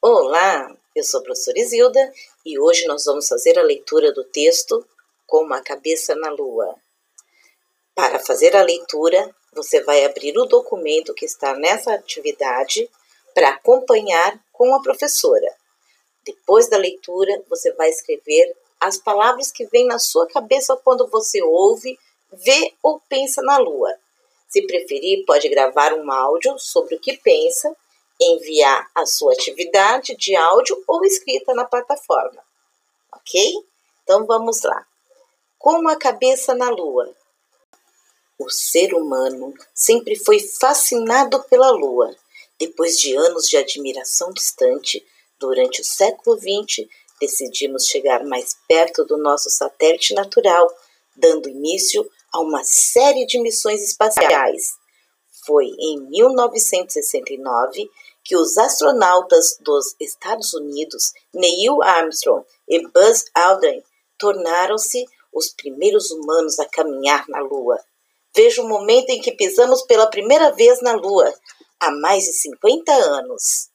Olá, eu sou a professora Isilda e hoje nós vamos fazer a leitura do texto Com a Cabeça na Lua. Para fazer a leitura, você vai abrir o documento que está nessa atividade para acompanhar com a professora. Depois da leitura, você vai escrever as palavras que vêm na sua cabeça quando você ouve, vê ou pensa na lua. Se preferir, pode gravar um áudio sobre o que pensa, enviar a sua atividade de áudio ou escrita na plataforma. Ok? Então vamos lá. Como a cabeça na lua. O ser humano sempre foi fascinado pela lua. Depois de anos de admiração distante, durante o século XX, decidimos chegar mais perto do nosso satélite natural, dando início a uma série de missões espaciais. Foi em 1969 que os astronautas dos Estados Unidos, Neil Armstrong e Buzz Aldrin, tornaram-se os primeiros humanos a caminhar na Lua. Veja o momento em que pisamos pela primeira vez na Lua, há mais de 50 anos.